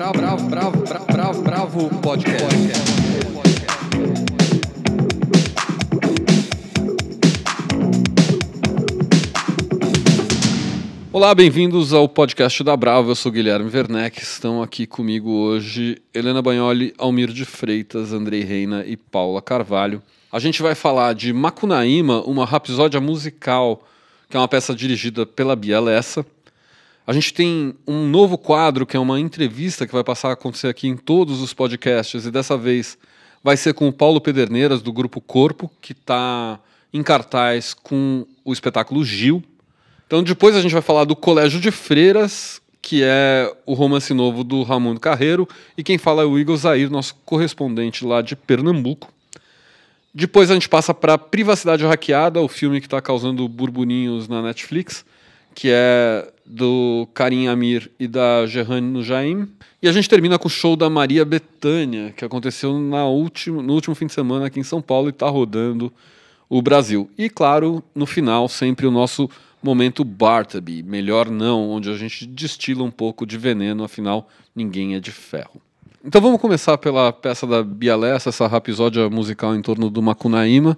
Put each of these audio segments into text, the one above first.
bravo, bravo, bravo, bravo, bravo, podcast. Olá, bem-vindos ao podcast da Bravo. Eu sou Guilherme Werneck. Estão aqui comigo hoje Helena Bagnoli, Almir de Freitas, Andrei Reina e Paula Carvalho. A gente vai falar de Macunaíma, uma rapsódia musical, que é uma peça dirigida pela Bia Lessa. A gente tem um novo quadro, que é uma entrevista que vai passar a acontecer aqui em todos os podcasts, e dessa vez vai ser com o Paulo Pederneiras, do Grupo Corpo, que está em cartaz com o espetáculo Gil. Então depois a gente vai falar do Colégio de Freiras, que é o romance novo do Ramon Carreiro, e quem fala é o Igor Zair, nosso correspondente lá de Pernambuco. Depois a gente passa para Privacidade Hackeada, o filme que está causando burburinhos na Netflix, que é do Karim Amir e da Gerhane Nujaim. E a gente termina com o show da Maria Bethânia, que aconteceu na último, no último fim de semana aqui em São Paulo e está rodando o Brasil. E claro, no final, sempre o nosso momento Bartaby, melhor não, onde a gente destila um pouco de veneno, afinal, ninguém é de ferro. Então vamos começar pela peça da Bialessa, essa rapisódia musical em torno do Macunaíma,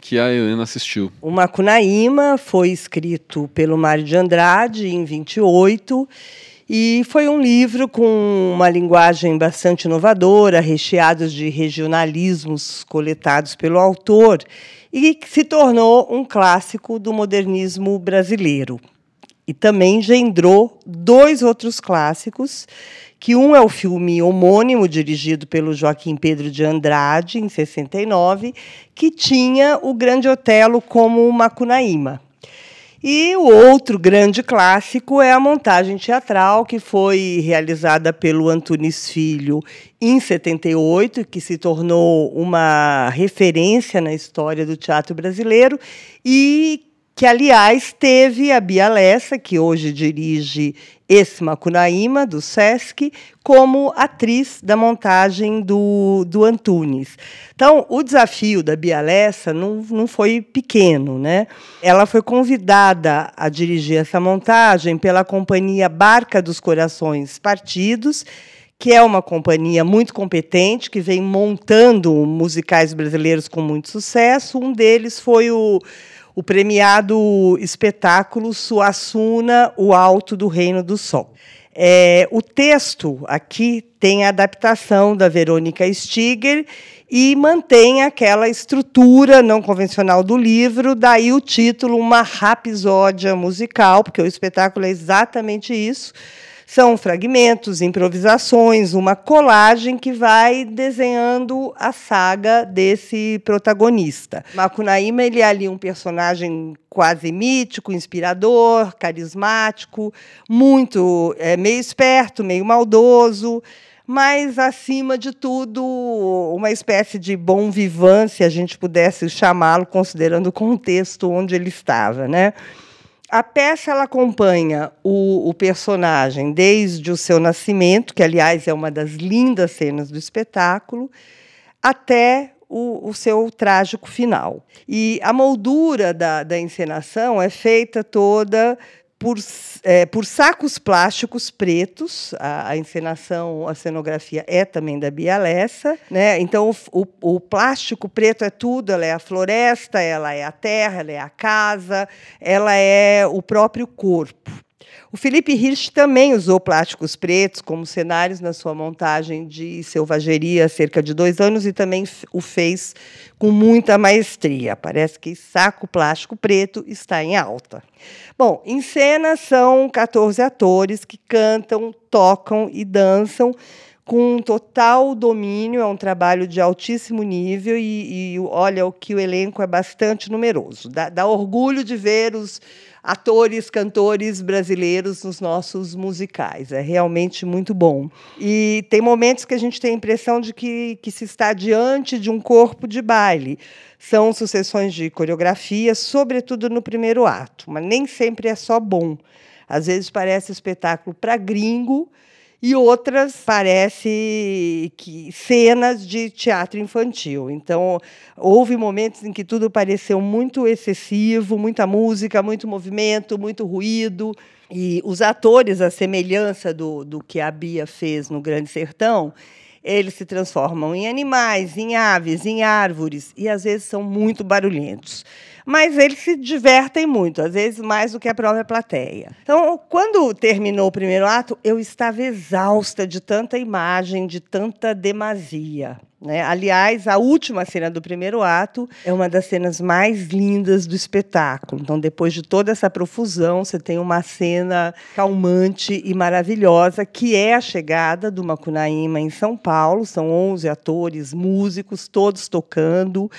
que a Helena assistiu. O Macunaíma foi escrito pelo Mário de Andrade em 28 e foi um livro com uma linguagem bastante inovadora, recheados de regionalismos coletados pelo autor e que se tornou um clássico do modernismo brasileiro. E também engendrou dois outros clássicos que um é o filme homônimo, dirigido pelo Joaquim Pedro de Andrade, em 69, que tinha o Grande Otelo como Macunaíma. E o outro grande clássico é a montagem teatral, que foi realizada pelo Antunes Filho em 78, que se tornou uma referência na história do teatro brasileiro e que, aliás, teve a Bia Lessa, que hoje dirige esse Macunaíma, do Sesc, como atriz da montagem do, do Antunes. Então, o desafio da Bia Lessa não, não foi pequeno. Né? Ela foi convidada a dirigir essa montagem pela companhia Barca dos Corações Partidos, que é uma companhia muito competente, que vem montando musicais brasileiros com muito sucesso. Um deles foi o o premiado espetáculo Suassuna, o Alto do Reino do Sol. É, o texto aqui tem a adaptação da Verônica Stiger e mantém aquela estrutura não convencional do livro, daí o título Uma Rapisódia Musical, porque o espetáculo é exatamente isso são fragmentos, improvisações, uma colagem que vai desenhando a saga desse protagonista. Macunaíma ele é ali um personagem quase mítico, inspirador, carismático, muito é, meio esperto, meio maldoso mas, acima de tudo, uma espécie de bom vivant, se a gente pudesse chamá-lo, considerando o contexto onde ele estava. Né? A peça ela acompanha o, o, personagem desde o seu nascimento, que, aliás, é uma das lindas cenas do espetáculo, até o, o seu trágico final. E a moldura da, da encenação é feita toda por, é, por sacos plásticos pretos. A, a, encenação, a cenografia é também da Bia Lessa. Né? Então, o, o, o, plástico preto é tudo: ela é a floresta, ela é a terra, ela é a casa, ela é o próprio corpo. O Felipe Hirsch também usou plásticos pretos como cenários na sua montagem de Selvageria há cerca de dois anos e também o fez com muita maestria. Parece que saco plástico preto está em alta. Bom, em cena são 14 atores que cantam, tocam e dançam com total domínio, é um trabalho de altíssimo nível e, e olha o que o elenco é bastante numeroso. Dá, dá orgulho de ver os atores, cantores brasileiros nos nossos musicais. É realmente muito bom. E tem momentos que a gente tem a impressão de que, que se está diante de um corpo de baile. São sucessões de coreografias, sobretudo no primeiro ato, mas nem sempre é só bom. Às vezes parece espetáculo para gringo e outras parece que cenas de teatro infantil. Então, houve momentos em que tudo pareceu muito excessivo, muita música, muito movimento, muito ruído. E os atores, a semelhança do, do que a Bia fez no Grande Sertão, eles se transformam em animais, em aves, em árvores, e às vezes são muito barulhentos mas eles se divertem muito, às vezes mais do que a própria plateia. Então, quando terminou o primeiro ato, eu estava exausta de tanta imagem, de tanta demasia. Né? Aliás, a última cena do primeiro ato é uma das cenas mais lindas do espetáculo. Então, depois de toda essa profusão, você tem uma cena calmante e maravilhosa, que é a chegada do Macunaíma em São Paulo. São 11 atores, músicos, todos tocando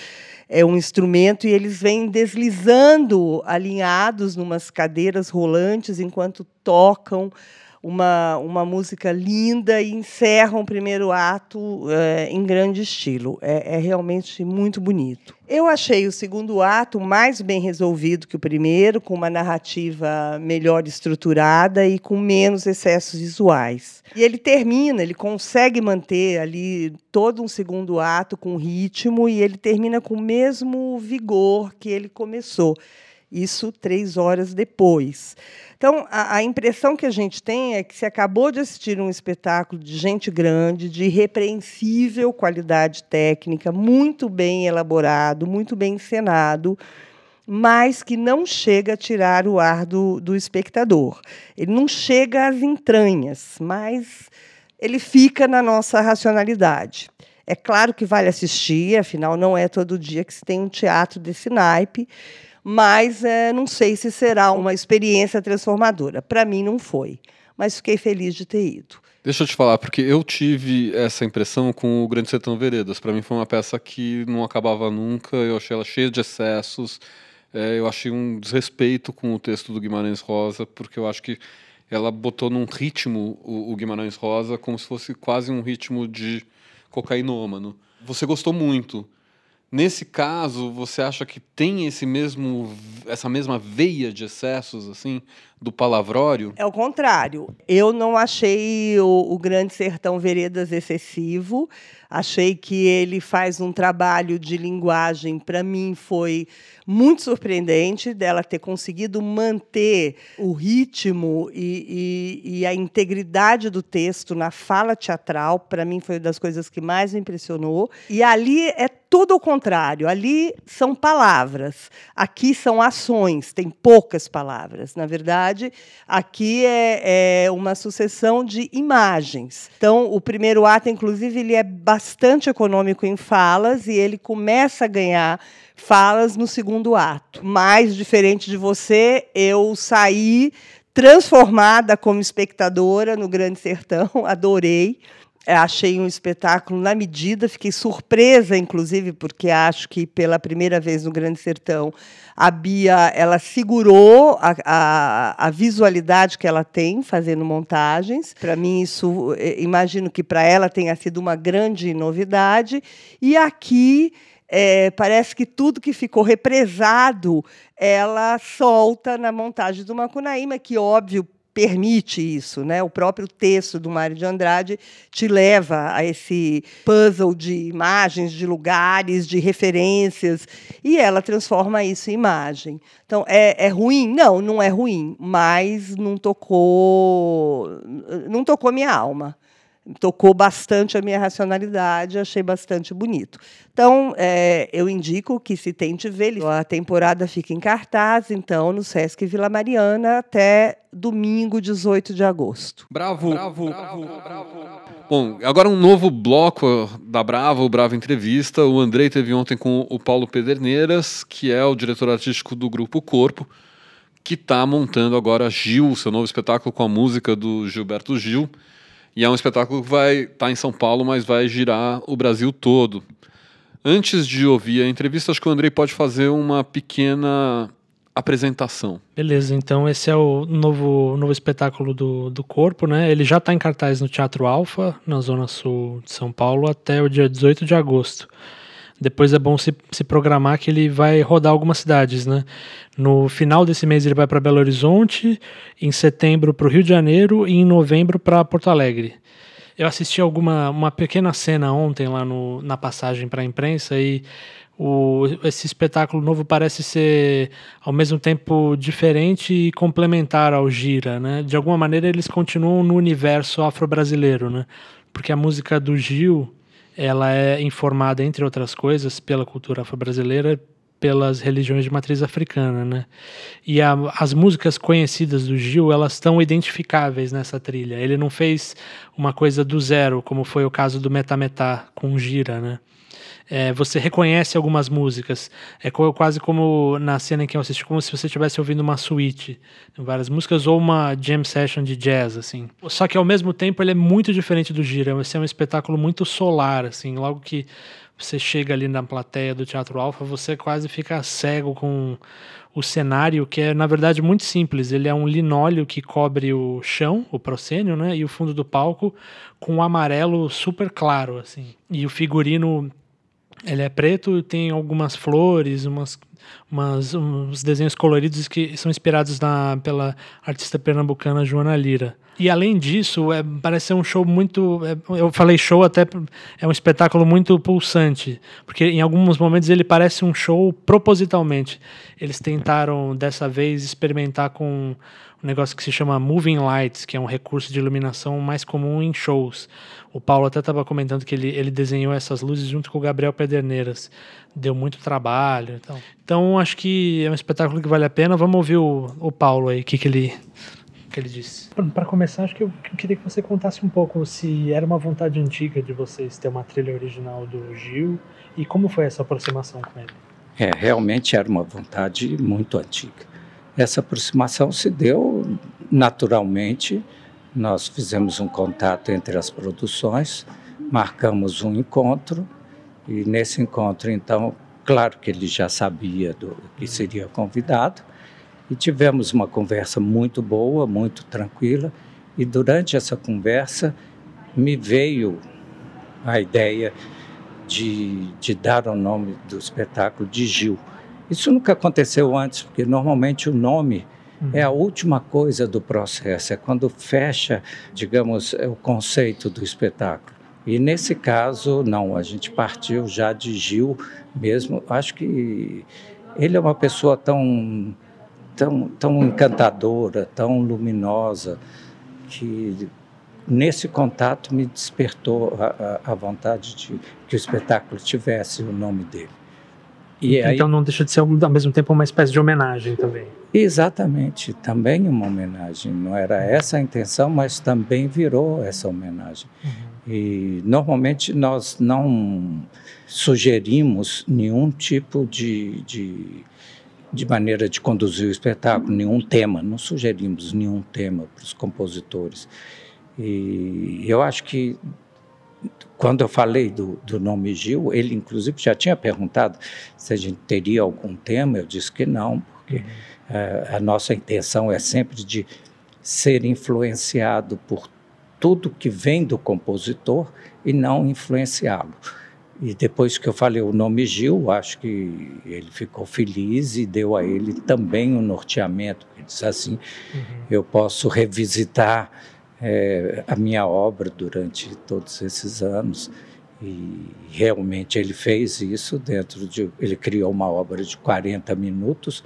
é um instrumento e eles vêm deslizando alinhados numas cadeiras rolantes enquanto tocam uma, uma música linda e encerram o primeiro ato é, em grande estilo. É, é, realmente muito bonito. Eu achei o segundo ato mais bem resolvido que o primeiro, com uma narrativa melhor estruturada e com menos excessos visuais. E ele termina, ele consegue manter ali todo um segundo ato com ritmo e ele termina com o mesmo vigor que ele começou. Isso três horas depois. Então, a, a, impressão que a gente tem é que se acabou de assistir um espetáculo de gente grande, de irrepreensível qualidade técnica, muito bem elaborado, muito bem encenado, mas que não chega a tirar o ar do, do espectador. Ele não chega às entranhas, mas ele fica na nossa racionalidade. É claro que vale assistir, afinal, não é todo dia que se tem um teatro desse naipe mas é, não sei se será uma experiência transformadora. Para mim, não foi, mas fiquei feliz de ter ido. Deixa eu te falar, porque eu tive essa impressão com o Grande Sertão Veredas. Para mim foi uma peça que não acabava nunca, eu achei ela cheia de excessos, é, eu achei um desrespeito com o texto do Guimarães Rosa, porque eu acho que ela botou num ritmo o, o Guimarães Rosa como se fosse quase um ritmo de cocainômano. Você gostou muito. Nesse caso, você acha que tem esse mesmo, essa mesma veia de excessos assim do palavrório? É o contrário. Eu não achei o, o Grande Sertão Veredas excessivo. Achei que ele faz um trabalho de linguagem, para mim, foi muito surpreendente dela ter conseguido manter o ritmo e, e, e a integridade do texto na fala teatral. Para mim, foi uma das coisas que mais me impressionou. E ali é tudo o contrário. Ali são palavras, aqui são ações, tem poucas palavras. Na verdade, aqui é, é uma sucessão de imagens. Então, o primeiro ato, inclusive, ele é bastante econômico em falas e ele começa a ganhar falas no segundo ato. Mais diferente de você, eu saí transformada como espectadora no Grande Sertão, adorei. É, achei um espetáculo na medida, fiquei surpresa, inclusive, porque acho que pela primeira vez no Grande Sertão a Bia ela segurou a, a, a visualidade que ela tem fazendo montagens. Para mim, isso, é, imagino que para ela tenha sido uma grande novidade. E aqui é, parece que tudo que ficou represado ela solta na montagem do Macunaíma, que, óbvio, permite isso, né? O próprio texto do Mário de Andrade te leva a esse puzzle de imagens, de lugares, de referências, e ela transforma isso em imagem. Então, é, é ruim? Não, não é ruim, mas não tocou, não tocou minha alma tocou bastante a minha racionalidade, achei bastante bonito. Então, é, eu indico que se tente ver. A temporada fica em cartaz, então, no Sesc Vila Mariana, até domingo, 18 de agosto. Bravo, bravo, bravo, bravo. Bom, agora um novo bloco da Bravo, o Bravo Entrevista. O Andrei teve ontem com o Paulo Pederneiras, que é o diretor artístico do Grupo Corpo, que está montando agora Gil, seu novo espetáculo com a música do Gilberto Gil. E é um espetáculo que vai estar tá em São Paulo, mas vai girar o Brasil todo. Antes de ouvir a entrevista, acho que o Andrei pode fazer uma pequena apresentação. Beleza, então esse é o novo, novo espetáculo do, do corpo, né? Ele já está em cartaz no Teatro Alfa, na Zona Sul de São Paulo, até o dia 18 de agosto. Depois é bom se, se programar que ele vai rodar algumas cidades, né? No final desse mês ele vai para Belo Horizonte, em setembro para o Rio de Janeiro e em novembro para Porto Alegre. Eu assisti alguma uma pequena cena ontem lá no, na passagem para a imprensa e o, esse espetáculo novo parece ser ao mesmo tempo diferente e complementar ao Gira, né? De alguma maneira eles continuam no universo afro-brasileiro, né? Porque a música do Gil ela é informada, entre outras coisas, pela cultura afro-brasileira, pelas religiões de matriz africana, né? E a, as músicas conhecidas do Gil, elas estão identificáveis nessa trilha. Ele não fez uma coisa do zero, como foi o caso do Metametá com Gira, né? É, você reconhece algumas músicas. É quase como na cena em que eu assisti, como se você estivesse ouvindo uma suíte, várias músicas, ou uma jam session de jazz, assim. Só que ao mesmo tempo ele é muito diferente do Gira. Esse é um espetáculo muito solar, assim. Logo que você chega ali na plateia do Teatro Alfa, você quase fica cego com o cenário, que é na verdade muito simples. Ele é um linóleo que cobre o chão, o proscênio, né, e o fundo do palco com um amarelo super claro, assim. E o figurino ele é preto tem algumas flores, umas, umas, uns desenhos coloridos que são inspirados na, pela artista pernambucana Joana Lira. E além disso, é, parece ser um show muito. É, eu falei show até. É um espetáculo muito pulsante. Porque em alguns momentos ele parece um show propositalmente. Eles tentaram, dessa vez, experimentar com um negócio que se chama Moving Lights, que é um recurso de iluminação mais comum em shows. O Paulo até estava comentando que ele, ele desenhou essas luzes junto com o Gabriel Pederneiras. Deu muito trabalho. Então, então acho que é um espetáculo que vale a pena. Vamos ouvir o, o Paulo aí, o que, que ele que ele disse. Para começar, acho que eu, queria que você contasse um pouco se era uma vontade antiga de vocês ter uma trilha original do Gil e como foi essa aproximação com ele. É, realmente era uma vontade muito antiga. Essa aproximação se deu naturalmente nós fizemos um contato entre as produções, marcamos um encontro e nesse encontro, então, claro que ele já sabia do que seria convidado e tivemos uma conversa muito boa, muito tranquila e durante essa conversa me veio a ideia de, de dar o nome do espetáculo de Gil. Isso nunca aconteceu antes, porque normalmente o nome Uhum. É a última coisa do processo, é quando fecha, digamos, o conceito do espetáculo. E nesse caso, não, a gente partiu já de Gil mesmo. Acho que ele é uma pessoa tão, tão, tão encantadora, tão luminosa, que nesse contato me despertou a, a, a vontade de que o espetáculo tivesse o nome dele. Então não deixa de ser ao mesmo tempo uma espécie de homenagem também. Exatamente, também uma homenagem. Não era essa a intenção, mas também virou essa homenagem. Uhum. E normalmente nós não sugerimos nenhum tipo de, de, de maneira de conduzir o espetáculo, nenhum tema, não sugerimos nenhum tema para os compositores. E eu acho que quando eu falei do, do, nome Gil, ele inclusive já tinha perguntado se a gente teria algum tema, eu disse que não, porque uhum. uh, a nossa intenção é sempre de ser influenciado por tudo que vem do compositor e não influenciá-lo. E depois que eu falei o nome Gil, acho que ele ficou feliz e deu a ele também um norteamento. Ele disse assim: uhum. eu posso revisitar é, a minha obra durante todos esses anos. E realmente ele fez isso dentro de. Ele criou uma obra de 40 minutos,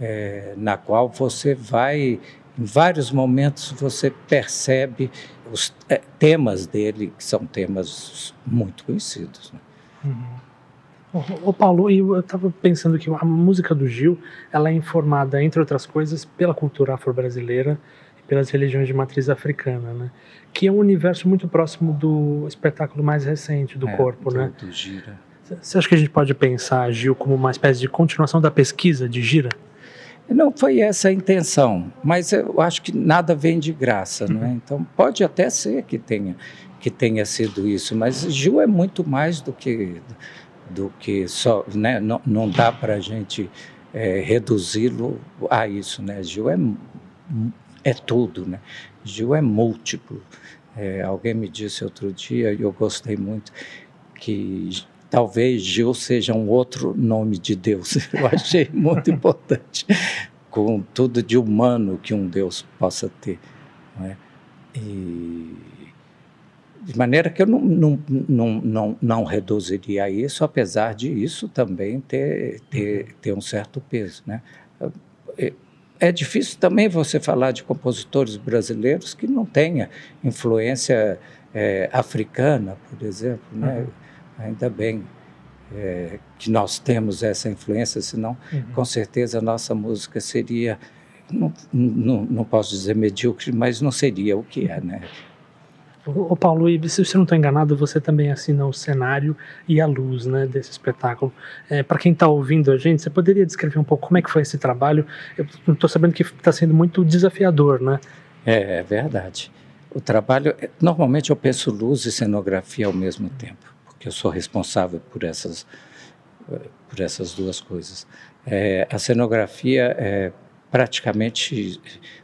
é, na qual você vai. Em vários momentos você percebe os é, temas dele, que são temas muito conhecidos. Né? Uhum. Ô, Paulo, eu estava pensando que a música do Gil ela é informada, entre outras coisas, pela cultura afro-brasileira pelas religiões de matriz africana, né? Que é um universo muito próximo do espetáculo mais recente do é, corpo, do, né? Do Gira. Você acha que a gente pode pensar Gil como uma espécie de continuação da pesquisa de Gira? Não foi essa a intenção, mas eu acho que nada vem de graça, uhum. não é? Uhum. Então pode até ser que tenha que tenha sido isso, mas Gil é muito mais do que do que só, né? Não, não dá para a gente é, reduzi-lo a isso, né? Gil é é tudo, né? Gil é múltiplo. É, alguém me disse outro dia, e eu gostei muito, que talvez Gil seja um outro nome de Deus. Eu achei muito importante, com tudo de humano que um Deus possa ter. Não é? E, de maneira que eu não, não, não, não, não reduziria a isso, apesar de isso também ter, ter, ter um certo peso. Né? É, difícil também você falar de compositores brasileiros que não tenha influência é, africana, por exemplo. Né? Uhum. Ainda bem é, que nós temos essa influência, senão, uhum. com certeza, a nossa música seria, não, não, não posso dizer medíocre, mas não seria o que é, né? Ô Paulo, se você não estou enganado, você também assina o cenário e a luz né, desse espetáculo. É, Para quem está ouvindo a gente, você poderia descrever um pouco como é que foi esse trabalho? Eu estou sabendo que está sendo muito desafiador, né? É, é verdade. O trabalho, normalmente eu penso luz e cenografia ao mesmo tempo que eu sou responsável por essas, por essas duas coisas. É, a cenografia é praticamente,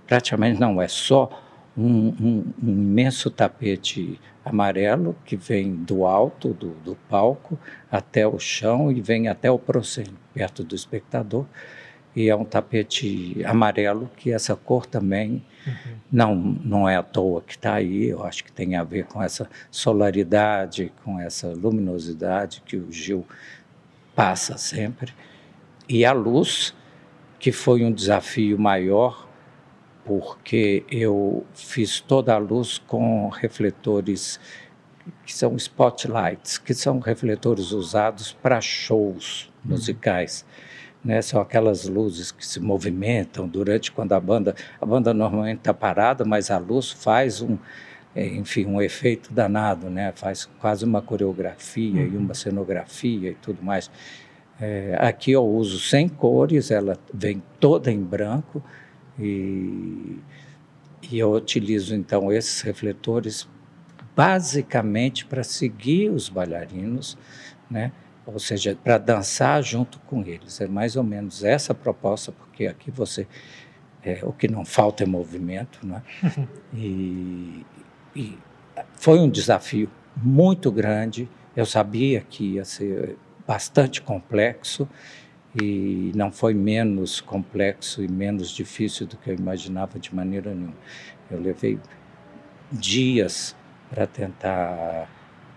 praticamente não, é só um, um, um, imenso tapete amarelo que vem do alto do, do, palco até o chão e vem até o proscênio, perto do espectador. E é um tapete amarelo que essa cor também Uhum. Não, não é à toa que está aí, eu acho que tem a ver com essa solaridade, com essa luminosidade que o Gil passa sempre. E a luz, que foi um desafio maior, porque eu fiz toda a luz com refletores que são spotlights, que são refletores usados para shows uhum. musicais. Uhum né? São aquelas luzes que se movimentam durante quando a banda a banda normalmente está parada, mas a luz faz um é, enfim um efeito danado, né? Faz quase uma coreografia uhum. e uma cenografia e tudo mais. É, aqui eu uso sem cores, ela vem toda em branco e, e eu utilizo então esses refletores basicamente para seguir os bailarinos, né? ou seja, para dançar junto com eles. É mais ou menos essa a proposta, porque aqui você é, o que não falta é movimento, né? e, e foi um desafio muito grande. Eu sabia que ia ser bastante complexo e não foi menos complexo e menos difícil do que eu imaginava de maneira nenhuma. Eu levei dias para tentar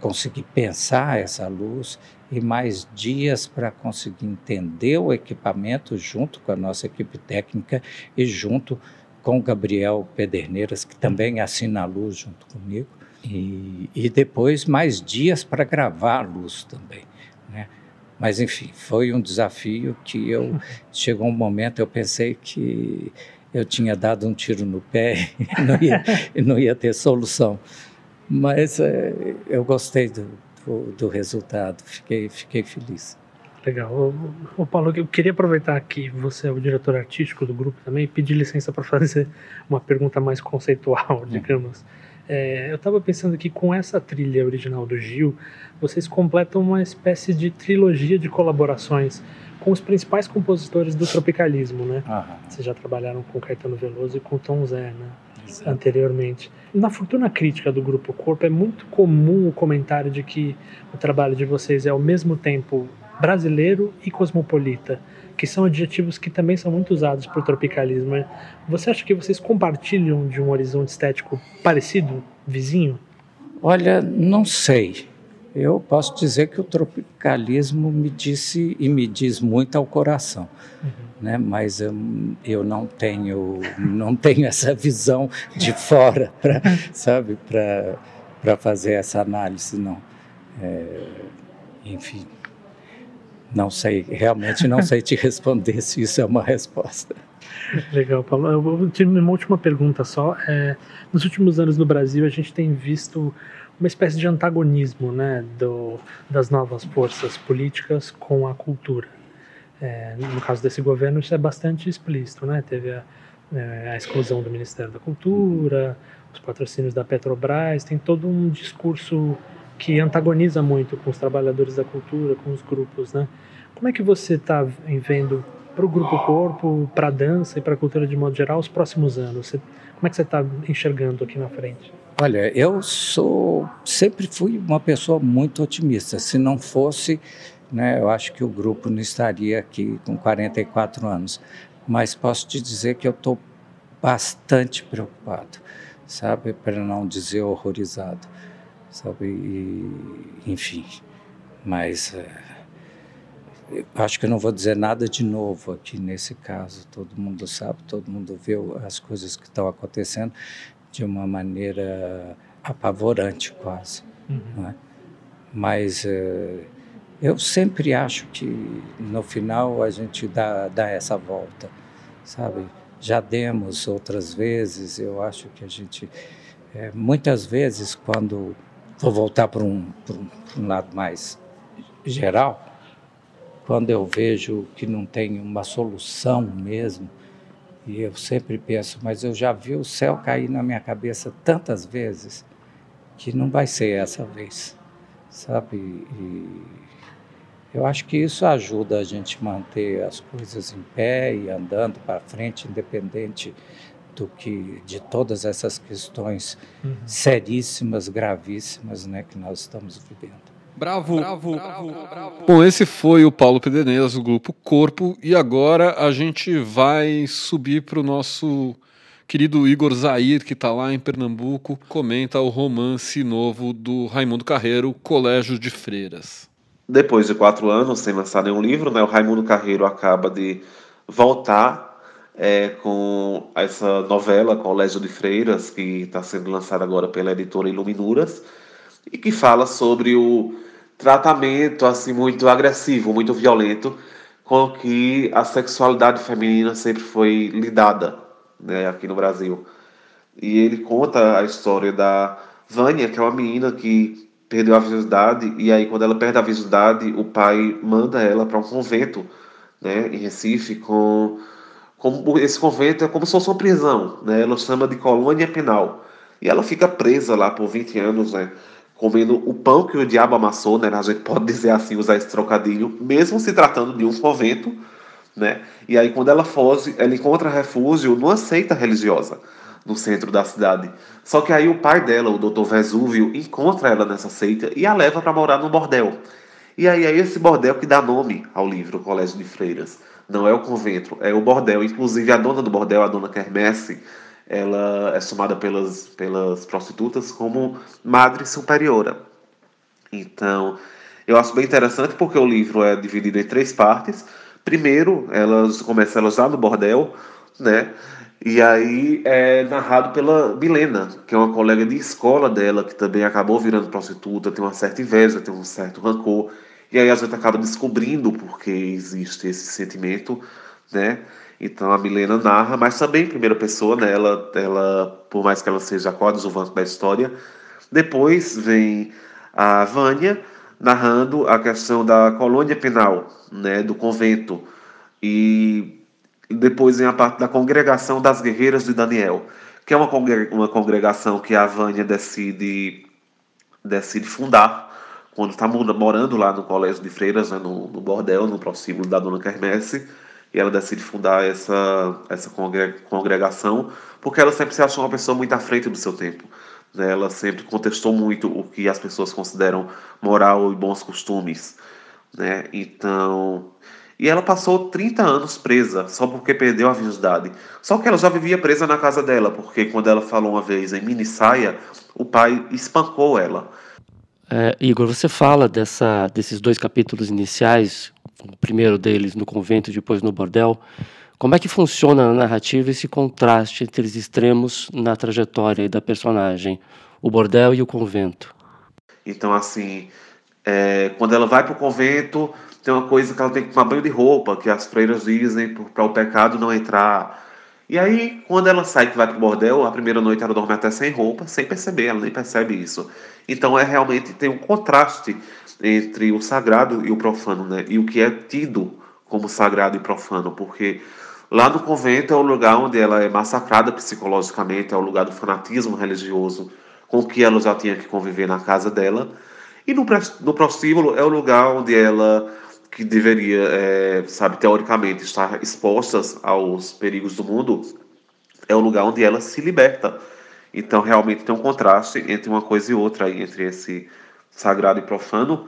conseguir pensar essa luz e mais dias para conseguir entender o equipamento junto com a nossa equipe técnica e junto com o Gabriel Pederneiras, que também assina a luz junto comigo. E, e depois mais dias para gravar a luz também. Né? Mas, enfim, foi um desafio que eu. Chegou um momento, eu pensei que eu tinha dado um tiro no pé e não ia, não ia ter solução. Mas é, eu gostei do, do, do, resultado, fiquei, fiquei feliz. Legal. O, Paulo, eu queria aproveitar que você é o diretor artístico do grupo também e pedir licença para fazer uma pergunta mais conceitual, é. digamos. É, eu estava pensando que com essa trilha original do Gil, vocês completam uma espécie de trilogia de colaborações com os principais compositores do tropicalismo, né? Aham. Vocês já trabalharam com Caetano Veloso e com Tom Zé, né? Exato. Anteriormente. Na fortuna crítica do Grupo Corpo, é muito comum o comentário de que o trabalho de vocês é ao mesmo tempo brasileiro e cosmopolita, que são adjetivos que também são muito usados por tropicalismo. Né? Você acha que vocês compartilham de um horizonte estético parecido, vizinho? Olha, não sei. Eu posso dizer que o tropicalismo me disse e me diz muito ao coração, uhum. né? Mas eu, eu não tenho não tenho essa visão de fora para sabe para para fazer essa análise não. É, enfim, não sei realmente não sei te responder se isso é uma resposta. Legal, Paulo. Eu vou ter uma última pergunta só. É, nos últimos anos no Brasil a gente tem visto uma espécie de antagonismo né, do, das novas forças políticas com a cultura. É, no caso desse governo, isso é bastante explícito. Né? Teve a, é, a exclusão do Ministério da Cultura, os patrocínios da Petrobras, tem todo um discurso que antagoniza muito com os trabalhadores da cultura, com os grupos. Né? Como é que você está vendo para o grupo corpo, para a dança e para a cultura de modo geral, os próximos anos? Você, como é que você está enxergando aqui na frente? Olha, eu sou sempre fui uma pessoa muito otimista. Se não fosse, né, eu acho que o grupo não estaria aqui com 44 anos. Mas posso te dizer que eu estou bastante preocupado, sabe, para não dizer horrorizado, sabe, e, enfim. Mas é, acho que eu não vou dizer nada de novo aqui nesse caso. Todo mundo sabe, todo mundo vê as coisas que estão acontecendo de uma maneira apavorante quase. Uhum. É? Mas uh, eu sempre acho que no final a gente dá, dá essa volta, sabe? Já demos outras vezes, eu acho que a gente, é, muitas vezes, quando vou voltar para um, um, um lado mais geral, quando eu vejo que não tem uma solução mesmo, e eu sempre penso, mas eu já vi o céu cair na minha cabeça tantas vezes que não vai ser essa vez, sabe? E eu acho que isso ajuda a gente manter as coisas em pé e andando para frente, independente do que de todas essas questões uhum. seríssimas, gravíssimas, né, que nós estamos vivendo. Bravo. Bravo, bravo, bravo. Bom, esse foi o Paulo Pederneiras, do grupo Corpo, e agora a gente vai subir para o nosso querido Igor Zair, que está lá em Pernambuco, comenta o romance novo do Raimundo Carreiro, Colégio de Freiras. Depois de quatro anos sem lançar nenhum livro, né, o Raimundo Carreiro acaba de voltar é, com essa novela Colégio de Freiras, que está sendo lançada agora pela editora Iluminuras, e que fala sobre o tratamento assim muito agressivo, muito violento com que a sexualidade feminina sempre foi lidada, né, aqui no Brasil. E ele conta a história da Vânia, que é uma menina que perdeu a virgindade e aí quando ela perde a virgindade, o pai manda ela para um convento, né, em Recife com como esse convento é como se fosse uma prisão, né? Ela chama de colônia penal. E ela fica presa lá por 20 anos, né? comendo o pão que o diabo amassou, né? A gente pode dizer assim, usar esse trocadilho, mesmo se tratando de um convento, né? E aí quando ela foge, ela encontra refúgio numa seita religiosa no centro da cidade. Só que aí o pai dela, o Dr. Vesúvio, encontra ela nessa seita e a leva para morar no bordel. E aí é esse bordel que dá nome ao livro Colégio de Freiras. Não é o convento, é o bordel. Inclusive a dona do bordel, a dona Kermesse, ela é chamada pelas, pelas prostitutas como Madre Superiora. Então, eu acho bem interessante porque o livro é dividido em três partes. Primeiro, elas começam elas lá no bordel, né? E aí é narrado pela Milena, que é uma colega de escola dela, que também acabou virando prostituta, tem uma certa inveja, tem um certo rancor. E aí a gente acaba descobrindo por que existe esse sentimento, né? Então a Milena narra, mas também em primeira pessoa, né? Ela, ela, por mais que ela seja coadjuvante da história. Depois vem a Vânia narrando a questão da colônia penal, né? Do convento. E depois vem a parte da congregação das guerreiras de Daniel, que é uma, uma congregação que a Vânia decide, decide fundar quando está morando lá no colégio de freiras, né, no, no bordel, no prostíbulo da dona Kermesse e ela decide fundar essa, essa congregação, porque ela sempre se achou uma pessoa muito à frente do seu tempo. Né? Ela sempre contestou muito o que as pessoas consideram moral e bons costumes. Né? Então. E ela passou 30 anos presa, só porque perdeu a virgindade. Só que ela já vivia presa na casa dela, porque quando ela falou uma vez em mini saia, o pai espancou ela. É, Igor, você fala dessa, desses dois capítulos iniciais o primeiro deles no convento e depois no bordel. Como é que funciona na narrativa esse contraste entre os extremos na trajetória da personagem, o bordel e o convento? Então, assim, é, quando ela vai para o convento, tem uma coisa que ela tem que tomar banho de roupa, que as freiras dizem para o pecado não entrar. E aí, quando ela sai que vai para o bordel, a primeira noite ela dorme até sem roupa, sem perceber, ela nem percebe isso. Então, é realmente tem um contraste entre o sagrado e o profano, né? E o que é tido como sagrado e profano, porque lá no convento é o lugar onde ela é massacrada psicologicamente, é o lugar do fanatismo religioso com que ela já tinha que conviver na casa dela. E no, no prostíbulo é o lugar onde ela que deveria, é, sabe, teoricamente estar expostas aos perigos do mundo, é o lugar onde ela se liberta. Então, realmente tem um contraste entre uma coisa e outra, aí, entre esse sagrado e profano,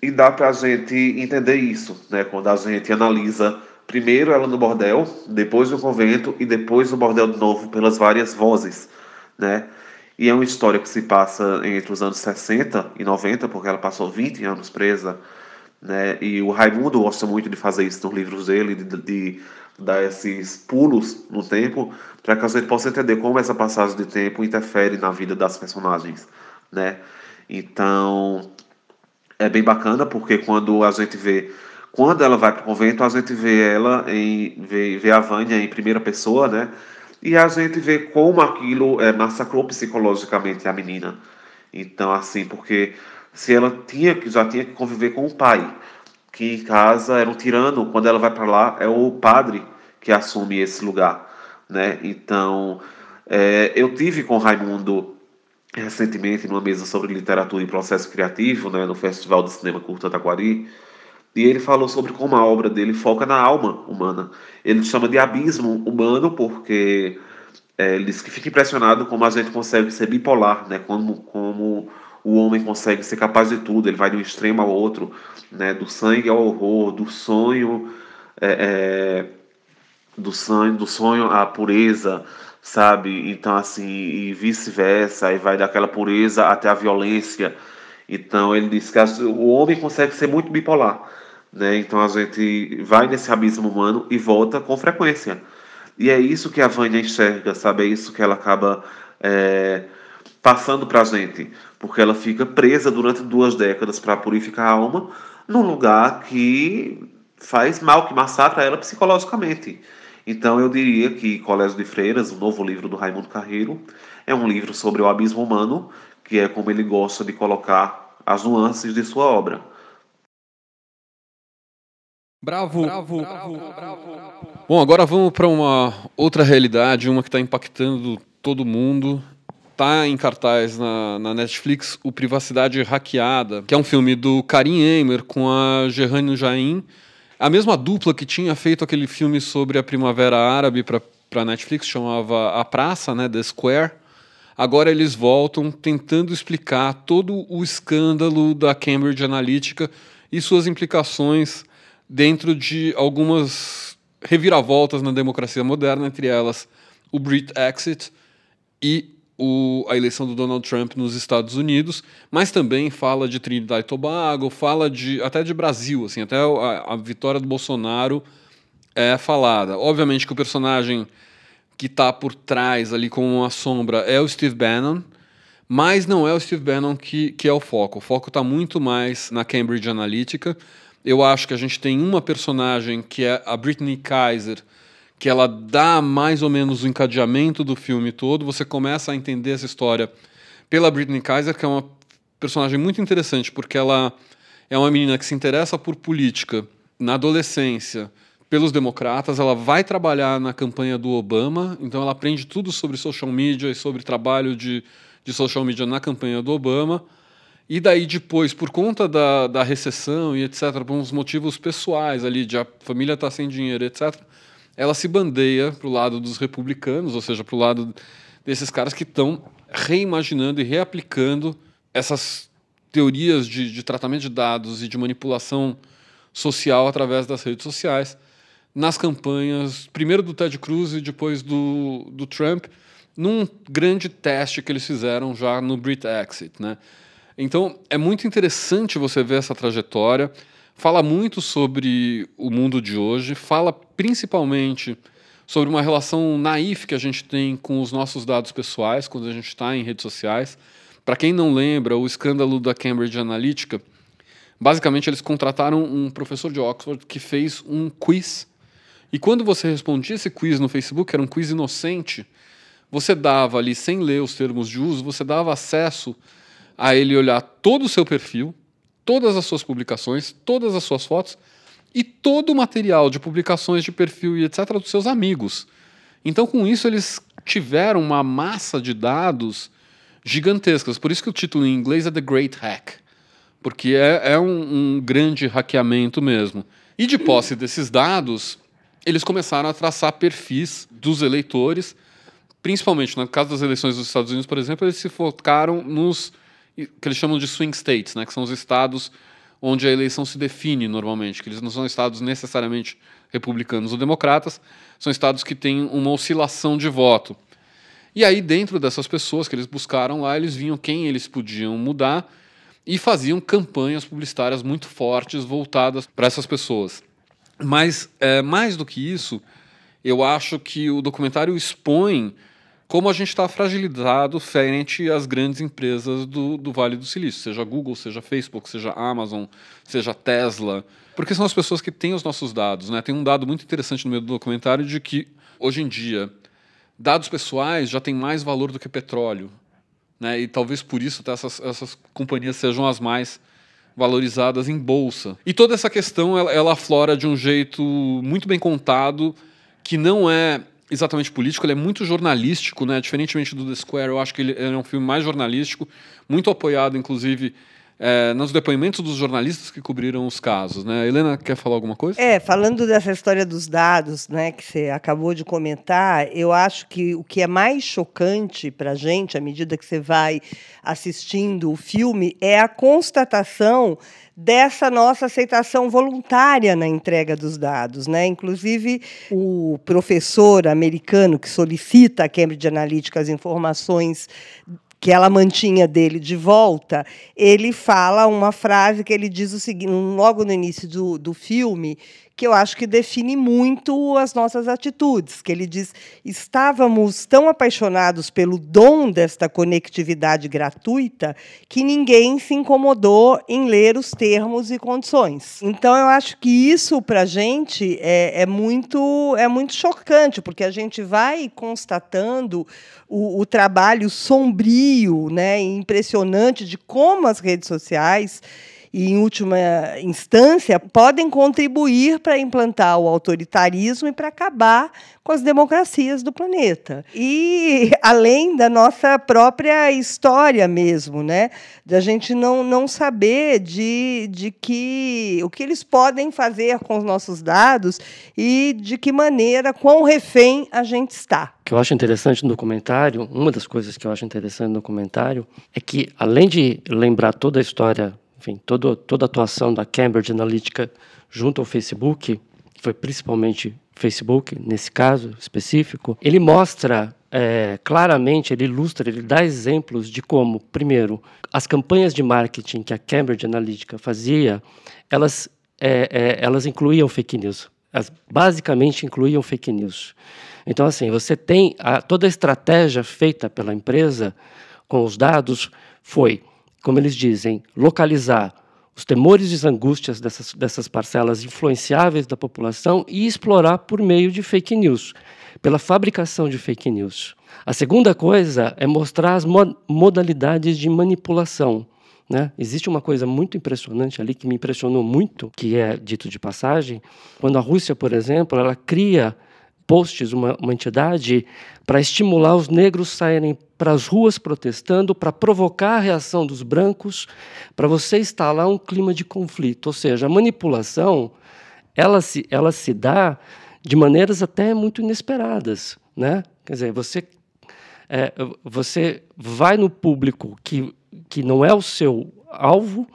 e dá para a gente entender isso, né? Quando a gente analisa primeiro ela no bordel, depois no convento e depois no bordel de novo pelas várias vozes, né? E é uma história que se passa entre os anos 60 e 90, porque ela passou 20 anos presa, né? E o Raimundo gosta muito de fazer isso nos livros dele, de, de dar esses pulos no tempo, para que a gente possa entender como essa passagem de tempo interfere na vida das personagens, né? Então, é bem bacana porque quando a gente vê quando ela vai para o convento a gente vê ela em vê, vê a Vânia em primeira pessoa né e a gente vê como aquilo é, massacrou psicologicamente a menina então assim porque se ela tinha que já tinha que conviver com o pai que em casa era um tirano quando ela vai para lá é o padre que assume esse lugar né então é, eu tive com Raimundo recentemente numa mesa sobre literatura e processo criativo, né, no Festival de Cinema Curta Taquari, e ele falou sobre como a obra dele foca na alma humana. Ele chama de abismo humano porque é, ele diz que fica impressionado como a gente consegue ser bipolar, né, como, como o homem consegue ser capaz de tudo, ele vai de um extremo ao outro, né, do sangue ao horror, do sonho, é, é, do sonho, do sonho à pureza, sabe? Então, assim, e vice-versa, aí vai daquela pureza até a violência. Então, ele diz que o homem consegue ser muito bipolar, né? Então, a gente vai nesse abismo humano e volta com frequência. E é isso que a Vânia enxerga, sabe? É isso que ela acaba é, passando pra gente, porque ela fica presa durante duas décadas para purificar a alma num lugar que faz mal, que massacra ela psicologicamente. Então eu diria que Colégio de Freiras, o novo livro do Raimundo Carreiro, é um livro sobre o abismo humano, que é como ele gosta de colocar as nuances de sua obra. Bravo, bravo, bravo, bravo. Bom, agora vamos para uma outra realidade, uma que está impactando todo mundo. Está em cartaz na, na, Netflix o Privacidade Hackeada, que é um filme do Karim Eimer com a Gerhane Jain a mesma dupla que tinha feito aquele filme sobre a Primavera Árabe para Netflix, chamava A Praça, né, The Square. Agora eles voltam tentando explicar todo o escândalo da Cambridge Analytica e suas implicações dentro de algumas reviravoltas na democracia moderna, entre elas o Brit Exit e o, a eleição do Donald Trump nos Estados Unidos, mas também fala de Trinidad e Tobago, fala de até de Brasil, assim, até a, a vitória do Bolsonaro é falada. Obviamente que o personagem que está por trás ali como uma sombra é o Steve Bannon, mas não é o Steve Bannon que, que é o foco. O foco está muito mais na Cambridge Analytica. Eu acho que a gente tem uma personagem que é a Britney Kaiser, que ela dá mais ou menos o encadeamento do filme todo. Você começa a entender essa história pela Britney Kaiser, que é uma personagem muito interessante, porque ela é uma menina que se interessa por política na adolescência pelos democratas, ela vai trabalhar na campanha do Obama, então ela aprende tudo sobre social media e sobre trabalho de, de social media na campanha do Obama. E daí depois, por conta da, da recessão e etc., por uns motivos pessoais ali, de a família estar tá sem dinheiro, etc., ela se bandeia para o lado dos republicanos, ou seja, para o lado desses caras que estão reimaginando e reaplicando essas teorias de, de, tratamento de dados e de manipulação social através das redes sociais nas campanhas, primeiro do Ted Cruz e depois do, do Trump, num grande teste que eles fizeram já no Exit, Né? Então, é muito interessante você ver essa trajetória fala muito sobre o mundo de hoje, fala principalmente sobre uma relação naif que a gente tem com os nossos dados pessoais quando a gente está em redes sociais. Para quem não lembra, o escândalo da Cambridge Analytica, basicamente eles contrataram um professor de Oxford que fez um quiz. E quando você respondia esse quiz no Facebook, era um quiz inocente, você dava ali, sem ler os termos de uso, você dava acesso a ele olhar todo o seu perfil, todas as suas publicações, todas as suas fotos e todo o material de publicações de perfil e etc. dos seus amigos. Então, com isso, eles tiveram uma massa de dados gigantescas. Por isso que o título em inglês é The Great Hack. porque é, é um, um grande hackeamento mesmo. E de posse desses dados, eles começaram a traçar perfis dos eleitores, principalmente no caso das eleições dos Estados Unidos, por exemplo, eles se focaram nos que eles chamam de swing states, né, que são os estados onde a eleição se define normalmente, que eles não são estados necessariamente republicanos ou democratas, são estados que têm uma oscilação de voto. E aí, dentro dessas pessoas que eles buscaram lá, eles viam quem eles podiam mudar e faziam campanhas publicitárias muito fortes voltadas para essas pessoas. Mas, é, mais do que isso, eu acho que o documentário expõe como a gente está fragilizado frente às grandes empresas do, do Vale do Silício, seja Google, seja Facebook, seja Amazon, seja Tesla, porque são as pessoas que têm os nossos dados. Né? Tem um dado muito interessante no meio do documentário de que, hoje em dia, dados pessoais já têm mais valor do que petróleo. Né? E talvez por isso tá, essas, essas companhias sejam as mais valorizadas em bolsa. E toda essa questão ela, ela aflora de um jeito muito bem contado, que não é exatamente político, ele é muito jornalístico, né? Diferentemente do The Square, eu acho que ele, é um filme mais jornalístico, muito apoiado, inclusive, é, nos depoimentos dos jornalistas que cobriram os casos, né? Helena quer falar alguma coisa? É, falando dessa história dos dados, né, que você acabou de comentar, eu acho que o que é mais chocante para a gente, à medida que você vai assistindo o filme, é a constatação dessa nossa aceitação voluntária na entrega dos dados. Né? Inclusive, o professor americano que solicita a Cambridge Analytica as informações que ela mantinha dele de volta, ele fala uma frase que ele diz o seguinte, logo no início do, do filme, que eu acho que define muito as nossas atitudes, que ele diz: "Estávamos tão apaixonados pelo dom desta conectividade gratuita que ninguém se incomodou em ler os termos e condições". Então eu acho que isso para a gente é, é, muito é muito chocante, porque a gente vai constatando o, o trabalho sombrio, né, impressionante de como as redes sociais e, em última instância, podem contribuir para implantar o autoritarismo e para acabar com as democracias do planeta. E além da nossa própria história mesmo, né? Da gente não, não saber de, de que o que eles podem fazer com os nossos dados e de que maneira, quão refém a gente está. O que eu acho interessante no documentário, uma das coisas que eu acho interessante no documentário, é que, além de lembrar toda a história enfim, todo, toda a atuação da Cambridge Analytica junto ao Facebook, foi principalmente Facebook, nesse caso específico, ele mostra é, claramente, ele ilustra, ele dá exemplos de como, primeiro, as campanhas de marketing que a Cambridge Analytica fazia, elas, é, é, elas incluíam fake news. Elas basicamente incluíam fake news. Então, assim, você tem a, toda a estratégia feita pela empresa com os dados foi como eles dizem, localizar os temores e as angústias dessas, dessas parcelas influenciáveis da população e explorar por meio de fake news, pela fabricação de fake news. A segunda coisa é mostrar as modalidades de manipulação. Né? Existe uma coisa muito impressionante ali que me impressionou muito, que é dito de passagem, quando a Rússia, por exemplo, ela cria posts, uma, uma entidade, para estimular os negros saírem para as ruas protestando, para provocar a reação dos brancos, para você instalar um clima de conflito. Ou seja, a manipulação ela se, ela se dá de maneiras até muito inesperadas. Né? Quer dizer, você, é, você vai no público que, que não é o seu alvo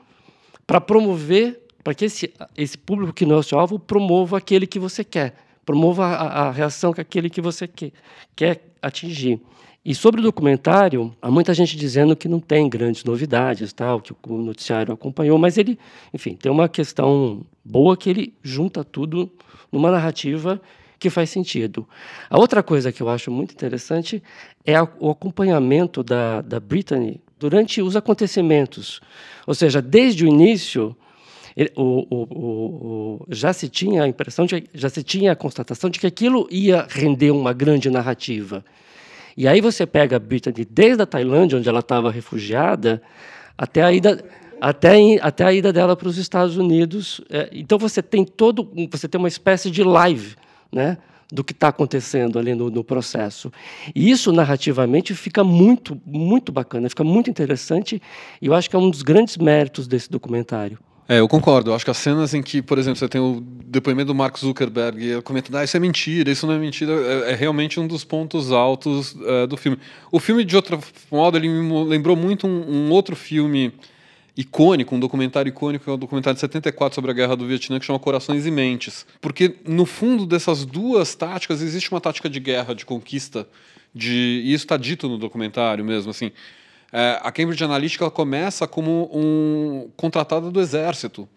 para promover, para que esse, esse público que não é o seu alvo promova aquele que você quer promova a, a reação que aquele que você quer, quer atingir. E sobre o documentário, há muita gente dizendo que não tem grandes novidades, tal, que o noticiário acompanhou, mas ele, enfim, tem uma questão boa que ele junta tudo numa narrativa que faz sentido. A outra coisa que eu acho muito interessante é o acompanhamento da, da Brittany durante os acontecimentos. Ou seja, desde o início, ele, o, o, o, já se tinha a impressão, de, já se tinha a constatação de que aquilo ia render uma grande narrativa. E aí você pega a Brittany desde a Tailândia, onde ela estava refugiada, até a ida até, até a ida dela para os Estados Unidos. É, então você tem todo, você tem uma espécie de live, né, do que está acontecendo ali no, no, processo. E isso narrativamente fica muito, muito bacana, fica muito interessante. E eu acho que é um dos grandes méritos desse documentário. É, eu concordo. Eu acho que as cenas em que, por exemplo, você tem o depoimento do Mark Zuckerberg comentando, ah, isso é mentira, isso não é mentira, é, é realmente um dos pontos altos é, do filme. O filme, de outro modo, ele me lembrou muito um, um, outro filme icônico, um documentário icônico, que é o um documentário de 74 sobre a Guerra do Vietnã, que chama Corações e Mentes. Porque, no fundo dessas duas táticas, existe uma tática de guerra, de conquista, de, e isso está dito no documentário mesmo, assim, é, a Cambridge Analytica começa como um contratada do exército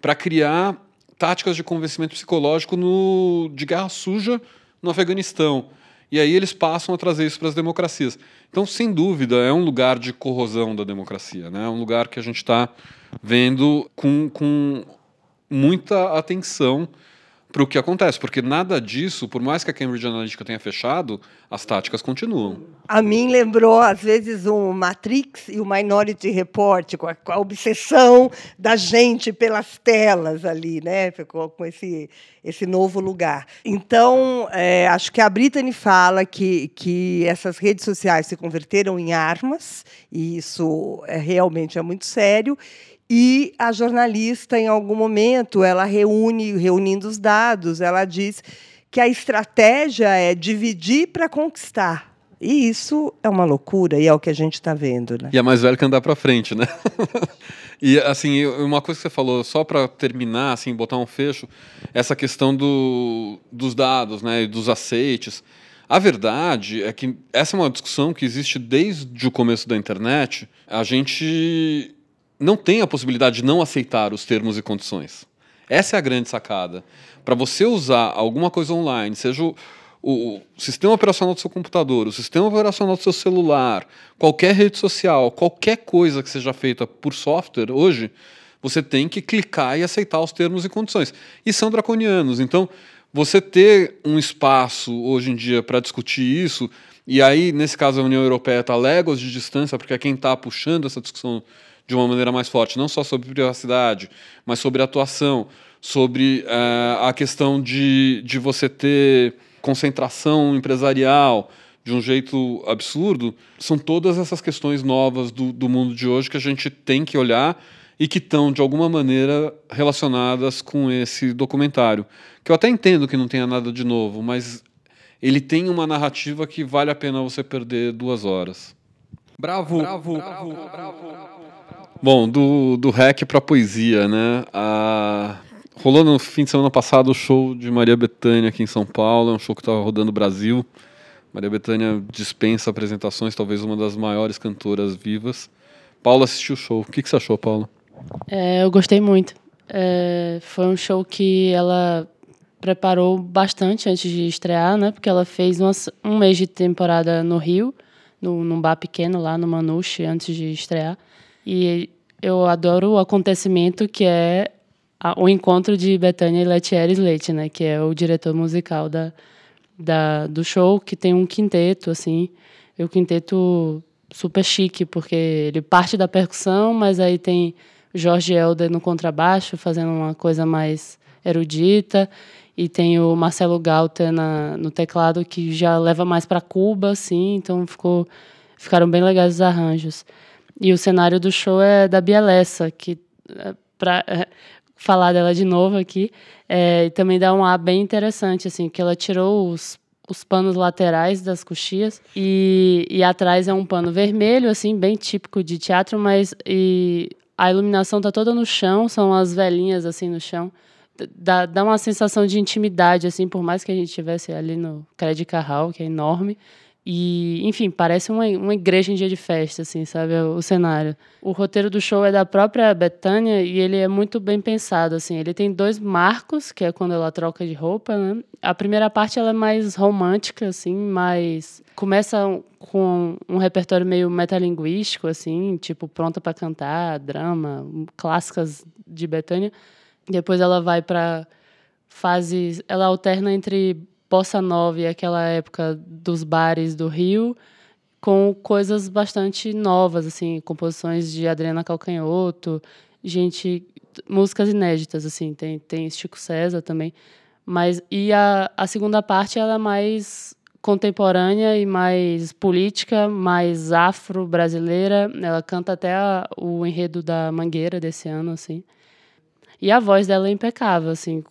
para criar táticas de convencimento psicológico no, de guerra suja no Afeganistão. E aí eles passam a trazer isso para as democracias. Então, sem dúvida, é um lugar de corrosão da democracia. Né? É um lugar que a gente está vendo com, com muita atenção para o que acontece, porque nada disso, por mais que a Cambridge Analytica tenha fechado, as táticas continuam. A mim lembrou, às vezes, o Matrix e o Minority Report, com a, com a obsessão da gente pelas telas ali, né? Ficou com esse, esse novo lugar. Então, é, acho que a Brittany fala que, que essas redes sociais se converteram em armas, e isso é, realmente é muito sério, e a jornalista, em algum momento, ela reúne, reunindo os dados, ela diz que a estratégia é dividir para conquistar. E isso é uma loucura, e é o que a gente está vendo. Né? E é mais velho que andar para frente, né? e, assim, uma coisa que você falou, só para terminar, assim, botar um fecho, essa questão do, dos dados, né, dos aceites. A verdade é que essa é uma discussão que existe desde o começo da internet. A gente não tem a possibilidade de não aceitar os termos e condições. Essa é a grande sacada. Para você usar alguma coisa online, seja o, o, sistema operacional do seu computador, o sistema operacional do seu celular, qualquer rede social, qualquer coisa que seja feita por software hoje, você tem que clicar e aceitar os termos e condições. E são draconianos. Então, você ter um espaço hoje em dia para discutir isso, e aí, nesse caso, a União Europeia está léguas de distância, porque é quem está puxando essa discussão de uma maneira mais forte, não só sobre privacidade, mas sobre atuação, sobre uh, a questão de, de você ter concentração empresarial de um jeito absurdo, são todas essas questões novas do, do mundo de hoje que a gente tem que olhar e que estão, de alguma maneira, relacionadas com esse documentário. Que eu até entendo que não tenha nada de novo, mas ele tem uma narrativa que vale a pena você perder duas horas. Bravo! Bravo! bravo, bravo, bravo Bom, do, do rec para poesia, né? A... Rolou no fim de semana passado o show de Maria Bethânia aqui em São Paulo, é um show que estava rodando o Brasil. Maria Bethânia dispensa apresentações, talvez uma das maiores cantoras vivas. Paula assistiu o show. O que, que você achou, Paula? É, eu gostei muito. É, foi um show que ela preparou bastante antes de estrear, né? Porque ela fez um mês de temporada no Rio, no, num bar pequeno lá no Manuche, antes de estrear. E eu adoro o acontecimento que é a, o encontro de Betânia e Letieres Leite, né? Que é o diretor musical da, da, do show, que tem um quinteto, assim. E o quinteto super chique, porque ele parte da percussão, mas aí tem Jorge Helder no contrabaixo, fazendo uma coisa mais erudita. E tem o Marcelo Galter na, no teclado, que já leva mais para Cuba, assim. Então ficou, ficaram bem legais os arranjos. E o cenário do show é da Bielessa, que é, para é, falar dela de novo aqui, é, também dá um ar bem interessante, assim, que ela tirou os, os panos laterais das coxias e, e atrás é um pano vermelho, assim, bem típico de teatro, mas e a iluminação tá toda no chão, são as velhinhas assim no chão. Dá, dá uma sensação de intimidade, assim, por mais que a gente estivesse ali no Credit Carral, que é enorme, e, enfim, parece uma, uma igreja em dia de festa, assim, sabe? O, o cenário. O roteiro do show é da própria Betânia e ele é muito bem pensado, assim. Ele tem dois marcos, que é quando ela troca de roupa, né? A primeira parte ela é mais romântica, assim, mais... Começa com um repertório meio metalinguístico, assim, tipo pronta para cantar, drama, clássicas de Betânia. Depois ela vai para fases... Ela alterna entre bossa nova e aquela época dos bares do Rio, com coisas bastante novas, assim, composições de Adriana Calcanhoto, gente, músicas inéditas, assim, tem, tem Chico César também, Mas e a, a segunda parte ela é mais contemporânea e mais política, mais afro-brasileira. Ela canta até a, o enredo da Mangueira desse ano, assim. E a voz dela é impecável, assim.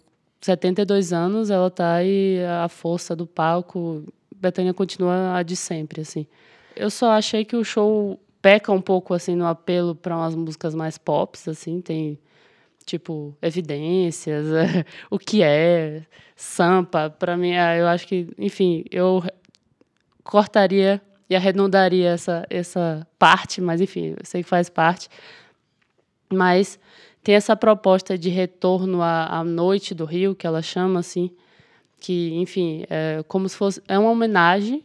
72 anos, ela tá aí, a força do palco. Betânia continua a de sempre, assim. Eu só achei que o show peca um pouco, assim, no apelo para umas músicas mais pops, assim. Tem tipo, evidências, o que é, sampa, para mim, ah, eu acho que, enfim, eu cortaria e arredondaria essa, essa parte, mas enfim, eu sei que faz parte. Mas tem essa proposta de retorno à, à noite do Rio, que ela chama assim, que, enfim, é como se fosse. É uma homenagem,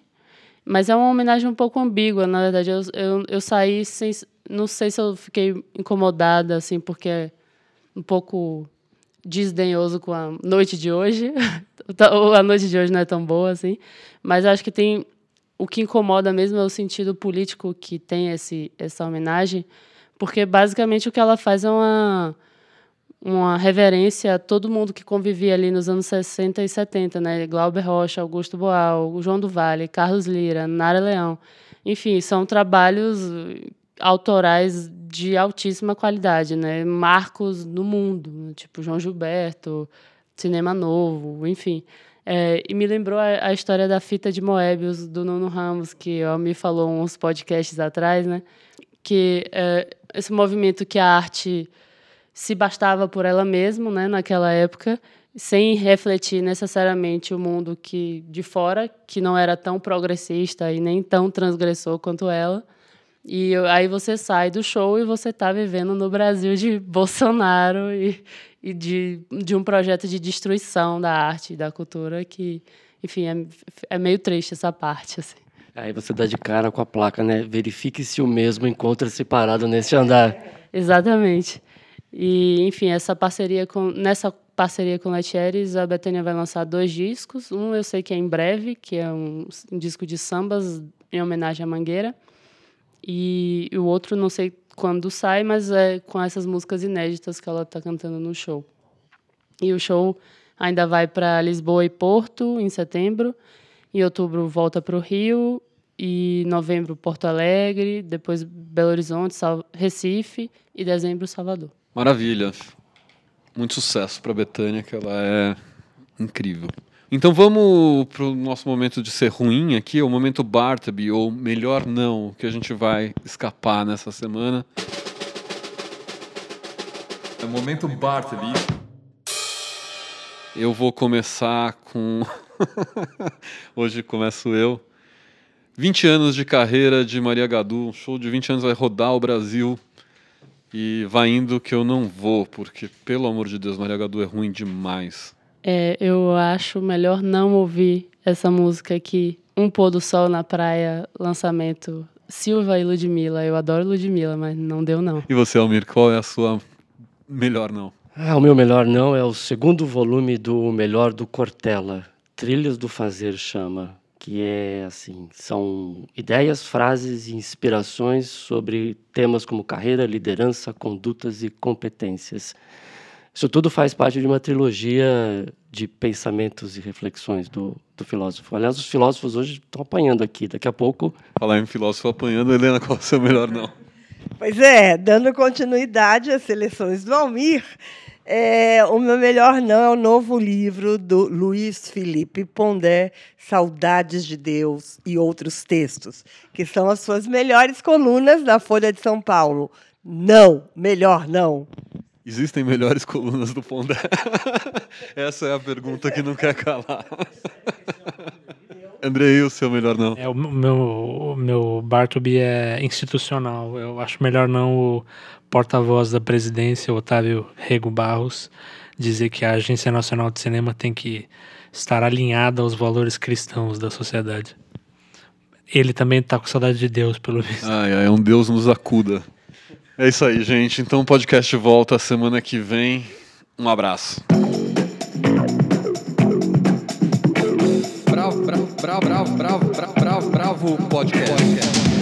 mas é uma homenagem um pouco ambígua, na verdade. Eu, eu, eu saí sem. Não sei se eu fiquei incomodada, assim, porque um pouco desdenhoso com a noite de hoje. a noite de hoje não é tão boa assim, mas acho que tem o que incomoda mesmo é o sentido político que tem esse essa homenagem, porque basicamente o que ela faz é uma uma reverência a todo mundo que convivia ali nos anos 60 e 70, né? Glauber Rocha, Augusto Boal, João do Vale, Carlos Lira, Nara Leão. Enfim, são trabalhos autorais de altíssima qualidade, né? Marcos no mundo, tipo João Gilberto, Cinema Novo, enfim. É, e me lembrou a, a, história da fita de Moebius do Nuno Ramos, que ó, me falou uns podcasts atrás, né? Que é, esse movimento que a arte se bastava por ela mesma, né? Naquela época, sem refletir necessariamente o mundo que de fora, que não era tão progressista e nem tão transgressor quanto ela e aí você sai do show e você está vivendo no Brasil de Bolsonaro e, e de, de um projeto de destruição da arte e da cultura que, enfim, é, é meio triste essa parte, assim. Aí você dá de cara com a placa, né? Verifique se o mesmo encontra-se parado nesse andar. Exatamente. E, enfim, essa parceria com, nessa parceria com Letieres, a Betânia vai lançar dois discos. Um eu sei que é em breve, que é um, disco de sambas em homenagem à Mangueira. E o outro não sei quando sai, mas é com essas músicas inéditas que ela está cantando no show. E o show ainda vai para Lisboa e Porto em setembro. Em outubro volta para o Rio e novembro Porto Alegre, depois Belo Horizonte, Sal Recife e dezembro Salvador. Maravilha. Muito sucesso para Betânia, que ela é incrível. Então vamos para o nosso momento de ser ruim aqui, o momento Bartleby, ou melhor não, que a gente vai escapar nessa semana. É o momento Bartleby. Eu vou começar com. Hoje começo eu. 20 anos de carreira de Maria Gadu. Um show de 20 anos vai rodar o Brasil. E vai indo que eu não vou, porque, pelo amor de Deus, Maria Gadu é ruim demais. É, eu acho melhor não ouvir essa música aqui. Um pôr do sol na praia, lançamento Silva e Ludmilla. Eu adoro Ludmilla, mas não deu não. E você, Almir, qual é a sua melhor não? Ah, o meu melhor não é o segundo volume do Melhor do Cortella. Trilhas do Fazer chama, que é assim, são ideias, frases e inspirações sobre temas como carreira, liderança, condutas e competências. Isso tudo faz parte de uma trilogia de pensamentos e reflexões do, do filósofo. Aliás, os filósofos hoje estão apanhando aqui. Daqui a pouco. Falar em filósofo apanhando, Helena, qual é o seu melhor não? Pois é, dando continuidade às seleções do Almir, é, o meu melhor não é o novo livro do Luiz Felipe Pondé, Saudades de Deus e Outros Textos, que são as suas melhores colunas da Folha de São Paulo. Não, melhor não. Existem melhores colunas do Pondé? Essa é a pergunta que não quer calar. Andrei, o seu melhor não? É, o meu, o meu Bartleby é institucional. Eu acho melhor não o porta-voz da presidência, Otávio Rego Barros, dizer que a Agência Nacional de Cinema tem que estar alinhada aos valores cristãos da sociedade. Ele também está com saudade de Deus, pelo visto. Ai, ai, um Deus nos acuda. É isso aí, gente. Então o podcast volta semana que vem. Um abraço. Bravo, bravo, bravo, bravo, bravo, bravo, bravo, bravo podcast.